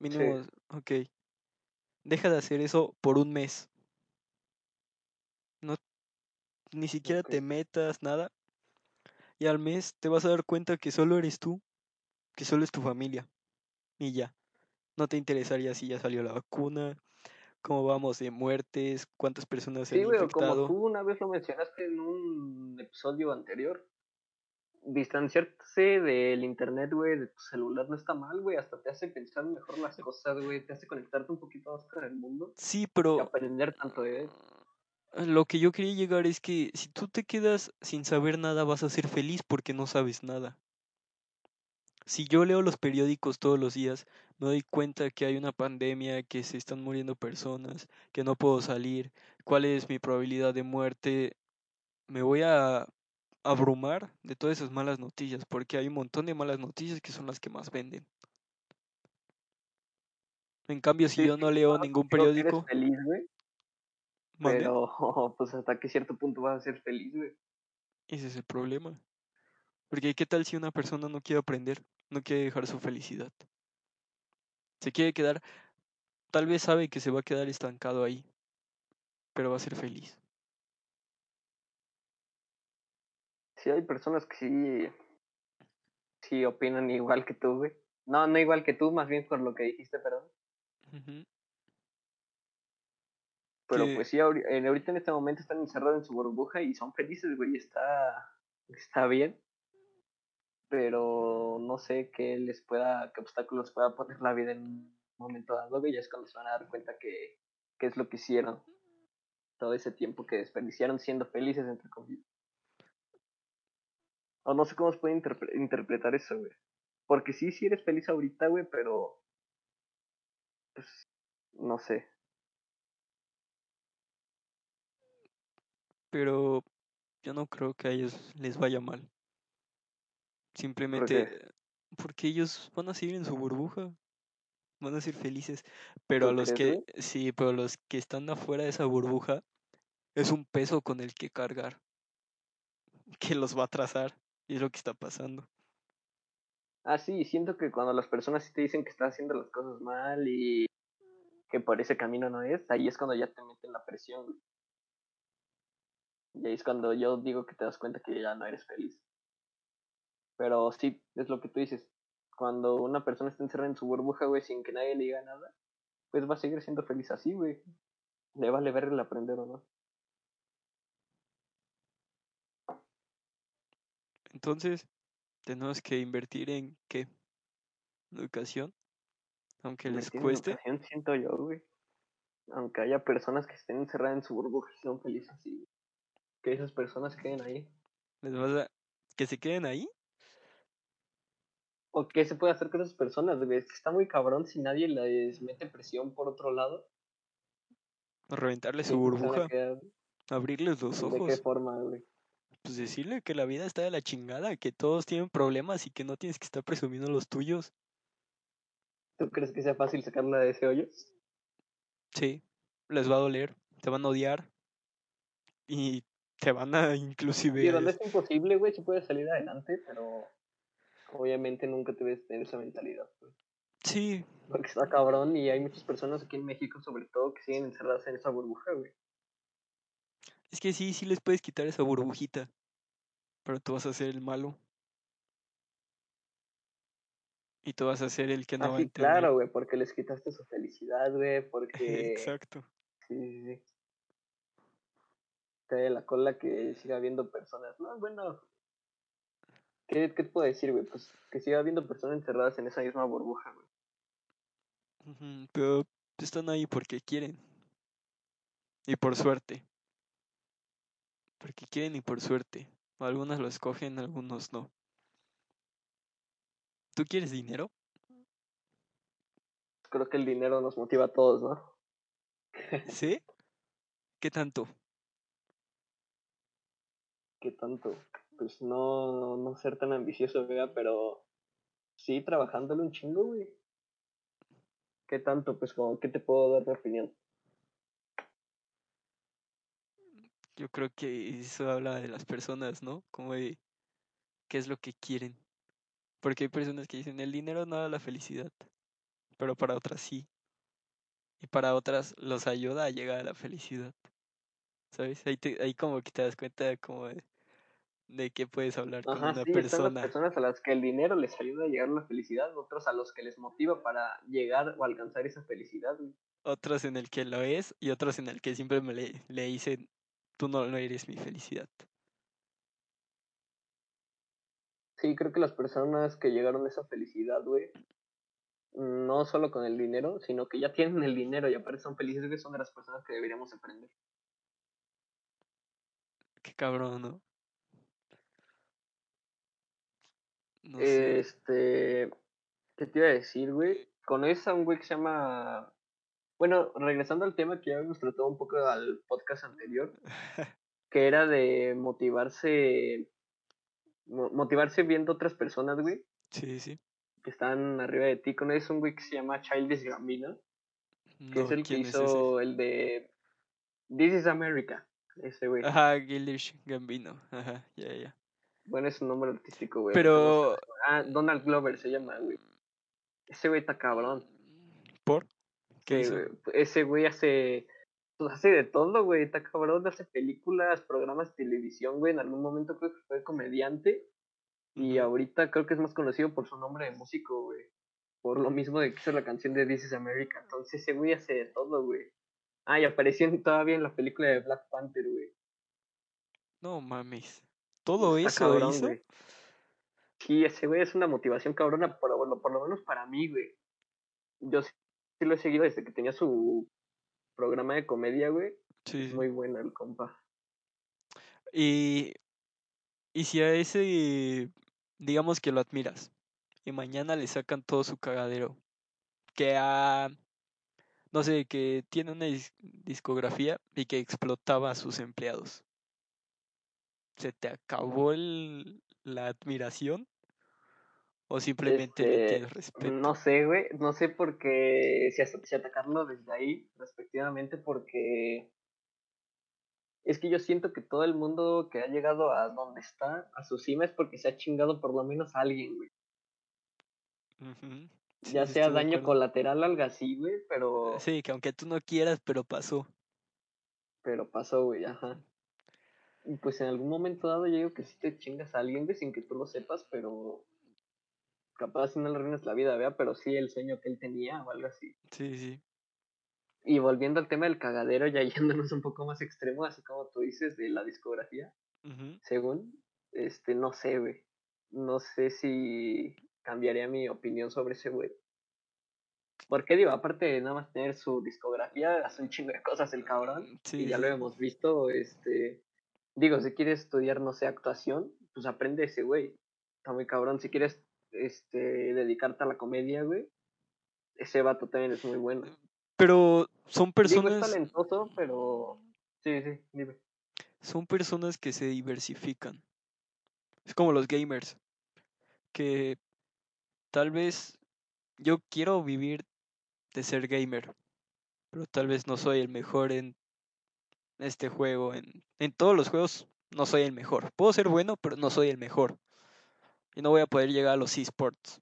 Mínimo, sí, ok. Deja de hacer eso por un mes. No, ni siquiera te metas, nada. Y al mes te vas a dar cuenta que solo eres tú, que solo es tu familia. Y ya. No te interesaría si ya salió la vacuna, cómo vamos de muertes, cuántas personas se Sí, han güey, o como infectado. tú una vez lo mencionaste en un episodio anterior, distanciarse del internet, güey, de tu celular no está mal, güey, hasta te hace pensar mejor las cosas, güey, te hace conectarte un poquito más con el mundo Sí, y pero aprender tanto de él. lo que yo quería llegar es que si tú te quedas sin saber nada vas a ser feliz porque no sabes nada. Si yo leo los periódicos todos los días, me doy cuenta que hay una pandemia, que se están muriendo personas, que no puedo salir, cuál es mi probabilidad de muerte, me voy a abrumar de todas esas malas noticias, porque hay un montón de malas noticias que son las que más venden. En cambio, si Sí, yo no leo ningún eres periódico, feliz, güey, ¿mande? pero pues hasta qué cierto punto vas a ser feliz, güey. Ese es el problema. Porque ¿qué tal si una persona no quiere aprender, no quiere dejar su felicidad? Se quiere quedar, tal vez sabe que se va a quedar estancado ahí, pero va a ser feliz. Sí hay personas que sí, sí opinan igual que tú, güey. No, no igual que tú, más bien por lo que dijiste, perdón. Pero Que pues sí, ahorita en este momento están encerrados en su burbuja y son felices, güey, está, está bien. Pero no sé qué les pueda, qué obstáculos pueda poner la vida en un momento dado, güey, ya es cuando se van a dar cuenta que, qué es lo que hicieron todo ese tiempo que desperdiciaron siendo felices, entre comillas. O no sé cómo se puede interpre- interpretar eso, güey. Porque sí, sí eres feliz ahorita, güey, pero. Pues. No sé. pero yo no creo que a ellos les vaya mal. ¿Por Simplemente porque ellos van a seguir en su burbuja, van a ser felices. Pero a ¿Tú los que, sí, pero los que están afuera de esa burbuja, es un peso con el que cargar, que los va a atrasar. Y es lo que está pasando. Ah, sí, siento que cuando las personas te dicen que estás haciendo las cosas mal y que por ese camino no es, ahí es cuando ya te meten la presión. Y ahí es cuando yo digo que te das cuenta que ya no eres feliz. Pero sí, es lo que tú dices. Cuando una persona está encerrada en su burbuja, güey, sin que nadie le diga nada, pues va a seguir siendo feliz así, güey. Le vale ver el aprender o no. Entonces, tenemos que invertir en qué? Educación. Aunque les cueste. educación, siento yo, güey. Aunque haya personas que estén encerradas en su burbuja y son felices güey. Que esas personas queden ahí. Les vas a que se queden ahí. ¿O qué se puede hacer con esas personas, güey? Es que está muy cabrón si nadie les mete presión por otro lado. Reventarles su ¿Quién se van a burbuja. quedar? Abrirles los ¿De qué ojos. forma, güey? Pues decirle que la vida está de la chingada, que todos tienen problemas y que no tienes que estar presumiendo los tuyos. ¿Tú crees que sea fácil sacarla de ese hoyo? Sí, les va a doler, te van a odiar y te van a inclusive... Digo, no es imposible, güey, si puedes salir adelante, pero obviamente nunca te ves tener esa mentalidad, güey. Sí, Porque está cabrón y hay muchas personas aquí en México, sobre todo, que siguen encerradas en esa burbuja, güey. Es que sí, sí les puedes quitar esa burbujita, pero tú vas a ser el malo. Y tú vas a ser el que no va a Así, entender. claro, güey, porque les quitaste su felicidad, güey, porque... Exacto. Sí, sí, sí. De la cola que siga habiendo personas. No, bueno. ¿Qué, qué te puedo decir, güey? Pues que siga habiendo personas encerradas en esa misma burbuja, güey. Pero están ahí porque quieren. Y por suerte. Porque quieren y por suerte. Algunos lo escogen, algunos no. ¿Tú quieres dinero? Creo que el dinero nos motiva a todos, ¿no? ¿Sí? ¿Qué tanto? ¿Qué tanto? Pues no, no ser tan ambicioso, güey, pero sí trabajándole un chingo, güey. ¿Qué tanto? Pues como, ¿qué te puedo dar de opinión? Yo creo que eso habla de las personas, ¿no? Como de qué es lo que quieren. Porque hay personas que dicen, el dinero no da la felicidad, pero para otras sí. Y para otras los ayuda a llegar a la felicidad. ¿Sabes? Ahí, te- ahí como que te das cuenta como de, de qué puedes hablar con una sí, están las persona. personas a las que el dinero les ayuda a llegar a la felicidad, otros a los que les motiva para llegar o alcanzar esa felicidad. Otros en el que lo es y otros en el que siempre me le, le dicen, tú no, no eres mi felicidad. Sí, creo que las personas que llegaron a esa felicidad, güey, no solo con el dinero, sino que ya tienen el dinero y aparte son felices, güey, son de las personas que deberíamos aprender. Qué cabrón, ¿no? No sé. Este, ¿qué te iba a decir, güey? Conoces a un güey que se llama... Bueno, regresando al tema que ya habíamos tratado un poco al podcast anterior, que era de motivarse, mo- motivarse viendo otras personas, güey, Sí, sí. que están arriba de ti. Conoces a un güey que se llama Childish Gambino, que No, es el que hizo el de This is America, ese güey. Ajá, Gildish Gambino. Ajá, ya, ya. Bueno, es un nombre artístico, güey. Pero-. Ah, Donald Glover se llama, güey. Ese güey está cabrón. ¿Por? Güey, Ese güey hace, pues hace de todo, güey. Está cabrón, hace películas, programas de televisión, güey. En algún momento creo que fue comediante. Y ahorita creo que es más conocido por su nombre de músico, güey. Por lo mismo de que hizo la canción de This is America. Entonces ese güey hace de todo, güey. Ah, y apareció todavía en la película de Black Panther, güey. No mames. ¿Todo Está eso cabrón, hizo? güey. Sí, ese güey es una motivación cabrona, pero bueno, por lo menos para mí, güey. Yo sí, lo he seguido desde que tenía su programa de comedia, güey. Sí. Es muy bueno el compa. Y, y si a ese, digamos que lo admiras, y mañana le sacan todo su cagadero, que a, no sé, que tiene una dis- discografía y que explotaba a sus empleados. ¿Se te acabó el, la admiración? ¿O simplemente le Este, tienes respeto? No sé, güey. No sé por qué. Si, atacarlo desde ahí, respectivamente, porque. Es que yo siento que todo el mundo que ha llegado a donde está, a su cima, es porque se ha chingado por lo menos a alguien, güey. Sí, ya sea daño colateral, algo así, güey, pero. Sí, que aunque tú no quieras, pero pasó. Pero pasó, güey, ajá. Y pues en algún momento dado yo digo que sí te chingas a alguien, güey, sin que tú lo sepas, pero capaz si no le arruinas la vida, ¿vea? Pero sí el sueño que él tenía o algo así. Sí, sí. Y volviendo al tema del cagadero, ya yéndonos un poco más extremo, así como tú dices, de la discografía, según, este, no sé, güey. No sé si cambiaría mi opinión sobre ese güey. Porque digo, aparte de nada más tener su discografía, hace un chingo de cosas el cabrón. Sí, y ya sí. lo hemos visto, este, digo, si quieres estudiar, no sé, actuación, pues aprende ese güey. Está muy cabrón. Si quieres, este, dedicarte a la comedia, güey, ese vato también es muy bueno. Pero son Digo, es personas, talentoso, pero sí, sí, dime. son personas que se diversifican. Es como los gamers, que tal vez yo quiero vivir de ser gamer, pero tal vez no soy el mejor en este juego, en, en todos los juegos no soy el mejor. Puedo ser bueno, pero no soy el mejor. Y no voy a poder llegar a los esports.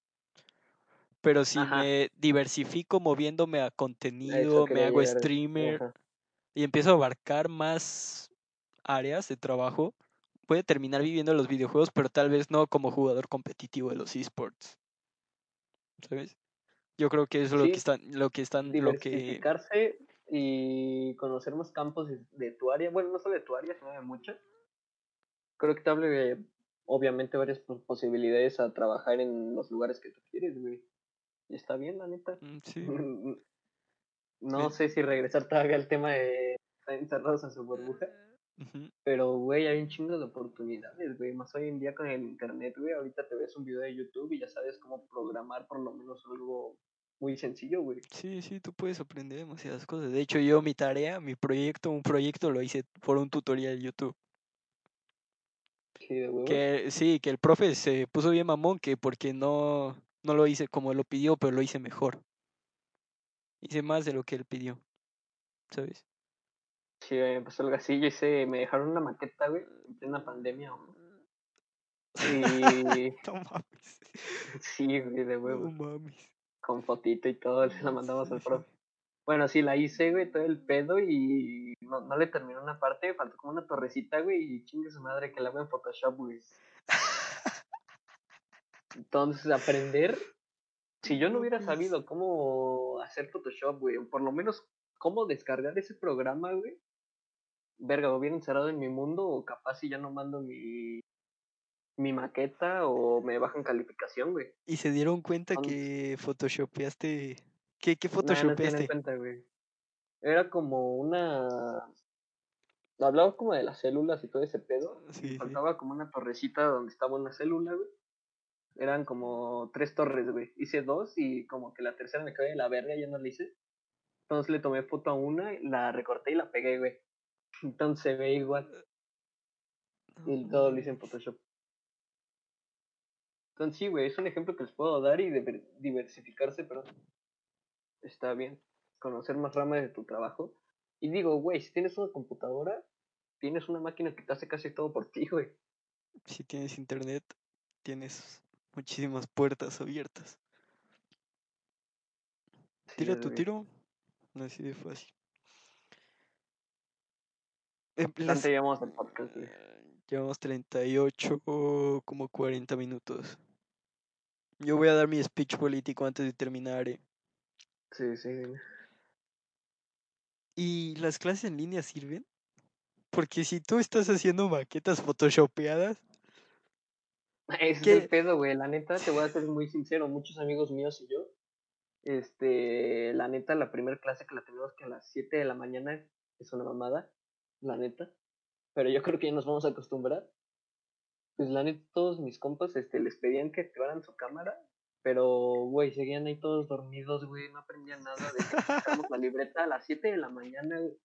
Pero si Ajá. me diversifico moviéndome a A contenido, me hago llegar. streamer Ajá. y empiezo a abarcar más áreas de trabajo, puede terminar viviendo los videojuegos, pero tal vez no como jugador competitivo de los esports. ¿Sabes? Yo creo que eso es lo que están, lo que están, lo que diversificarse y conocer más campos de, de tu área, bueno, no solo de tu área, sino de muchas. Creo que te de, obviamente, varias pos- posibilidades a trabajar en los lugares que tú quieres, güey. Y está bien, la neta. Mm, sí. No Sí. sé si regresar todavía al tema de estar encerrados en su burbuja, pero, güey, hay un chingo de oportunidades, güey. Más hoy en día con el internet, güey. Ahorita te ves un video de YouTube y ya sabes cómo programar por lo menos algo muy sencillo, güey. Sí, sí, tú puedes aprender demasiadas cosas. De hecho, yo mi tarea, mi proyecto, un proyecto lo hice por un tutorial de YouTube. Sí, de huevos. Que sí, que el profe se puso bien mamón, que porque no, no lo hice como lo pidió, pero lo hice mejor. Hice más de lo que él pidió. ¿Sabes? Sí, me pasó algo así. Yo hice, me dejaron una maqueta, güey, en plena pandemia. Y No mames. sí, güey, de No huevos. mames. Con fotito y todo, se la mandamos Sí, al profe. Bueno, sí, la hice, güey, todo el pedo y no, no le terminó una parte, faltó como una torrecita, güey, y chingue su madre que la hago en Photoshop, güey. Entonces, aprender, si yo no hubiera sabido cómo hacer Photoshop, güey, o por lo menos cómo descargar ese programa, güey, verga, me hubiera encerrado en mi mundo, o capaz si ya no mando mi, mi maqueta, o me bajan calificación, güey. Y se dieron cuenta Entonces- que photoshopeaste. ¿Qué, qué Nah, no photoshopeaste? cuenta, güey. Era como una. Hablaba como de las células y todo ese pedo. sí. faltaba como una torrecita donde estaba una célula, güey. Eran como tres torres, güey. Hice dos y como que la tercera me quedé de la verga, ya no la hice. Entonces le tomé foto a una, la recorté y la pegué, güey. Entonces se ve igual. Y No todo lo hice en. Photoshop. Entonces sí, güey, es un ejemplo que les puedo dar y de diversificarse, pero está bien. Conocer más ramas de tu trabajo. Y digo, güey, si tienes una computadora, tienes una máquina que te hace casi todo por ti, güey. Si tienes internet, tienes muchísimas puertas abiertas. Sí, Tira tu güey. tiro. Así de fácil. ¿Cuánto las- llevamos podcast, güey? eh, Llevamos 38, como 40 minutos. Yo voy a dar mi speech político antes de terminar. eh. Sí, sí. ¿Y las clases en línea sirven? Porque si tú estás haciendo maquetas photoshopeadas, Ese es el pedo, güey. La neta, te voy a ser muy sincero. Muchos amigos míos y yo, este, la neta, la primera clase que la tenemos que a las 7 de la mañana es una mamada, la neta. Pero yo creo que ya nos vamos a acostumbrar. Pues la neta, todos mis compas, este, les pedían que activaran su cámara, pero, güey, seguían ahí todos dormidos, güey, no aprendían nada. De que la libreta a las 7 de la mañana, güey,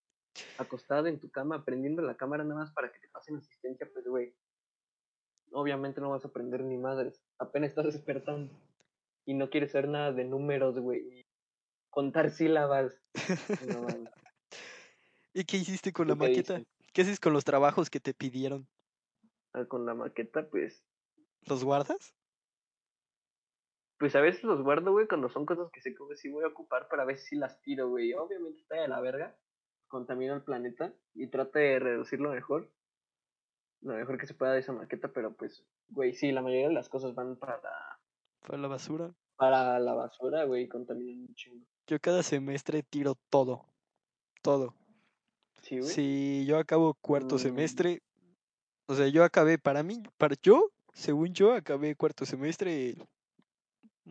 acostado en tu cama, prendiendo la cámara nada más para que te pasen asistencia, pues, güey. Obviamente no vas a aprender ni madres. Apenas estás despertando. Y no quieres saber nada de números, güey. Contar sílabas. No. ¿y qué hiciste con ¿Tú la qué maqueta? ¿Qué haces con los trabajos que te pidieron? Ah, Con la maqueta, pues. ¿Los guardas? Pues a veces los guardo, güey, cuando son cosas que sé que sí voy a ocupar para ver si las tiro, güey. Obviamente está de la verga. Contamina el planeta y trata de reducirlo mejor. lo mejor que se pueda de esa maqueta, pero pues, güey, sí, la mayoría de las cosas van para la, Para la basura. para la basura, güey, contaminan un chingo. Yo cada semestre tiro todo. Todo. Sí, güey. Si yo acabo cuarto Mm. semestre, o sea, yo acabé, para mí, para yo, según yo, acabé cuarto semestre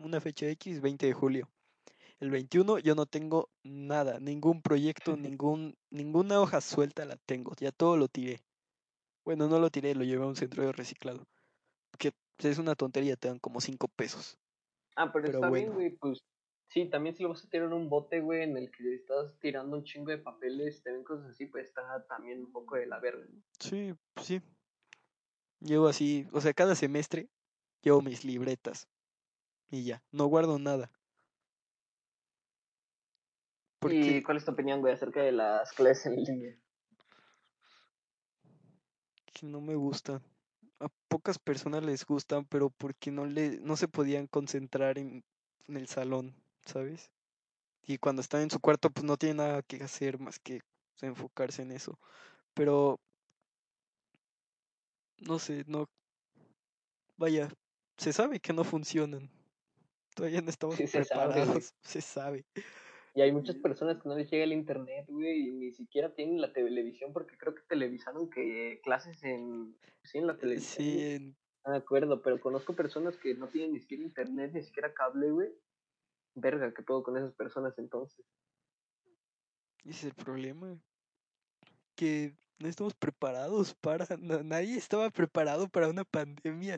una fecha X, 20 de julio. El 21 yo no tengo nada, ningún proyecto, ningún, ninguna hoja suelta la tengo, ya todo lo tiré. Bueno, no lo tiré, lo llevé a un centro de reciclado. Que es una tontería, te dan como 5 pesos. Ah, pero, Pero está bien, güey, pues sí, también si lo vas a tirar en un bote, güey, en el que estás tirando un chingo de papeles, te ven cosas así, pues está también un poco de la verga. ¿no? Sí, pues sí. Llevo así, o sea, cada semestre llevo mis libretas y ya, no guardo nada. ¿Y cuál es tu opinión, güey, acerca de las clases en línea? que no me gustan. A pocas personas les gustan, pero porque no le, no se podían concentrar en, en el salón, ¿sabes? Y cuando están en su cuarto, pues no tienen nada que hacer más que enfocarse en eso. Pero no sé, no. Vaya, se sabe que no funcionan. Todavía no estamos Sí, se sabe, güey. preparados, se sabe. Y hay muchas personas que no les llega el internet, güey, y ni siquiera tienen la televisión, porque creo que televisaron que clases en, sí, en la televisión. Sí, en- No me acuerdo, pero conozco personas que no tienen ni siquiera internet, ni siquiera cable, güey. Verga, ¿qué puedo con esas personas entonces? ese es el problema. Que no estamos preparados para. na- nadie estaba preparado para una pandemia.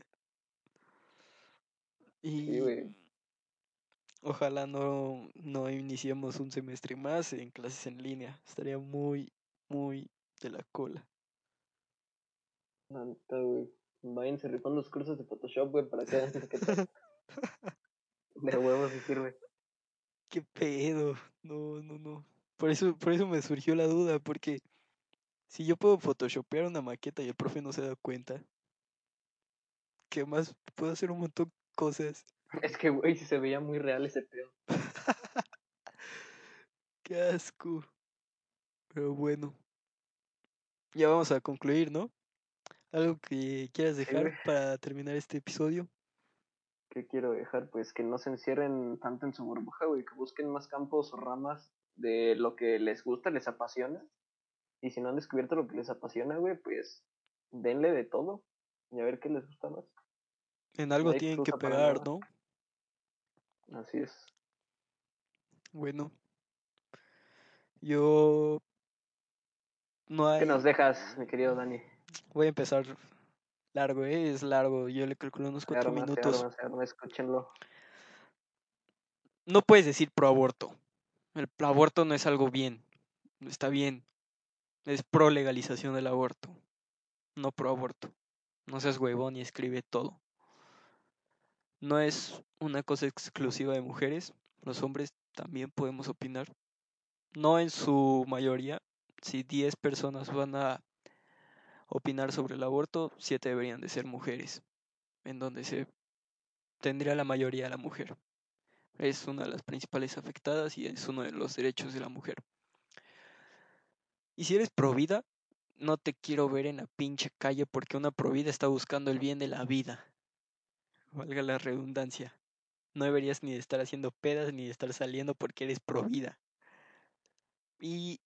Sí, Y güey. Ojalá no, no iniciemos un semestre más en clases en línea. Estaría muy, muy de la cola. La neta, güey. Váyanse rifando los cursos de Photoshop, güey, para que vean qué tal. De huevos se sirve. ¿Qué pedo? No, no, no. Por eso, por eso me surgió la duda, porque si yo puedo photoshopear una maqueta y el profe no se da cuenta, ¿qué más? Puedo hacer un montón de cosas. Es que, güey, si se veía muy real ese pedo. Qué asco. Pero bueno. Ya vamos a concluir, ¿no? ¿Algo que quieras dejar para terminar este episodio? ¿Qué quiero dejar? Pues que no se encierren tanto en su burbuja, güey, que busquen más campos o ramas de lo que les gusta, les apasiona. Y si no han descubierto lo que les apasiona, güey, pues denle de todo y a ver qué les gusta más. En algo tienen que pegar. ¿no? Así es. Bueno. Yo... No hay... ¿Qué nos dejas, mi querido Dani? Voy a empezar largo, ¿eh? Es largo. Yo le calculo unos cuatro arma, minutos. arma, escúchenlo. No puedes decir pro aborto. El pro aborto no es algo bien. No está bien. Es pro legalización del aborto. No pro aborto. No seas huevón y escribe todo. No es una cosa exclusiva de mujeres. Los hombres también podemos opinar. No en su mayoría. Si 10 personas van a opinar sobre el aborto, 7 deberían de ser mujeres. En donde se tendría la mayoría la mujer. Es una de las principales afectadas y es uno de los derechos de la mujer. Y si eres provida, no te quiero ver en la pinche calle porque una provida está buscando el bien de la vida. Valga la redundancia. No deberías ni de estar haciendo pedas ni de estar saliendo porque eres provida. Y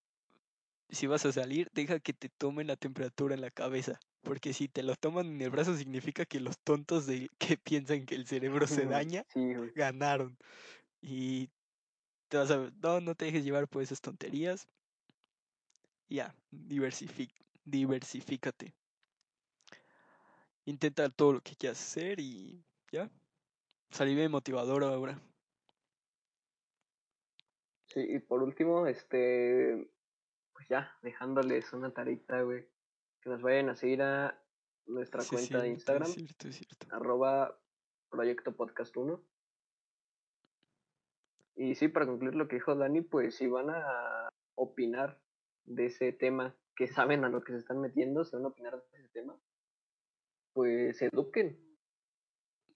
si vas a salir, deja que te tomen la temperatura en la cabeza. Porque si te lo toman en el brazo significa que los tontos de que piensan que el cerebro se daña Sí, ganaron. Y te vas a... No, no te dejes llevar por esas tonterías. Ya, diversific, diversifícate. Intenta todo lo que quieras hacer y ya. Salí bien motivador ahora. Sí, y por último, este, pues ya, dejándoles una tarita, güey, que nos vayan a seguir a nuestra Sí, cuenta de Instagram, Es cierto, es cierto. arroba proyecto podcast 1. Y sí, para concluir lo que dijo Dani, pues si van a opinar de ese tema, que saben a lo que se están metiendo, si van a opinar de ese tema, pues eduquen.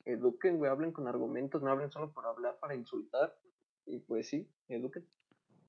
Eduquen, güey, hablen con argumentos, no hablen solo por hablar, para insultar. Y pues sí, eduquen.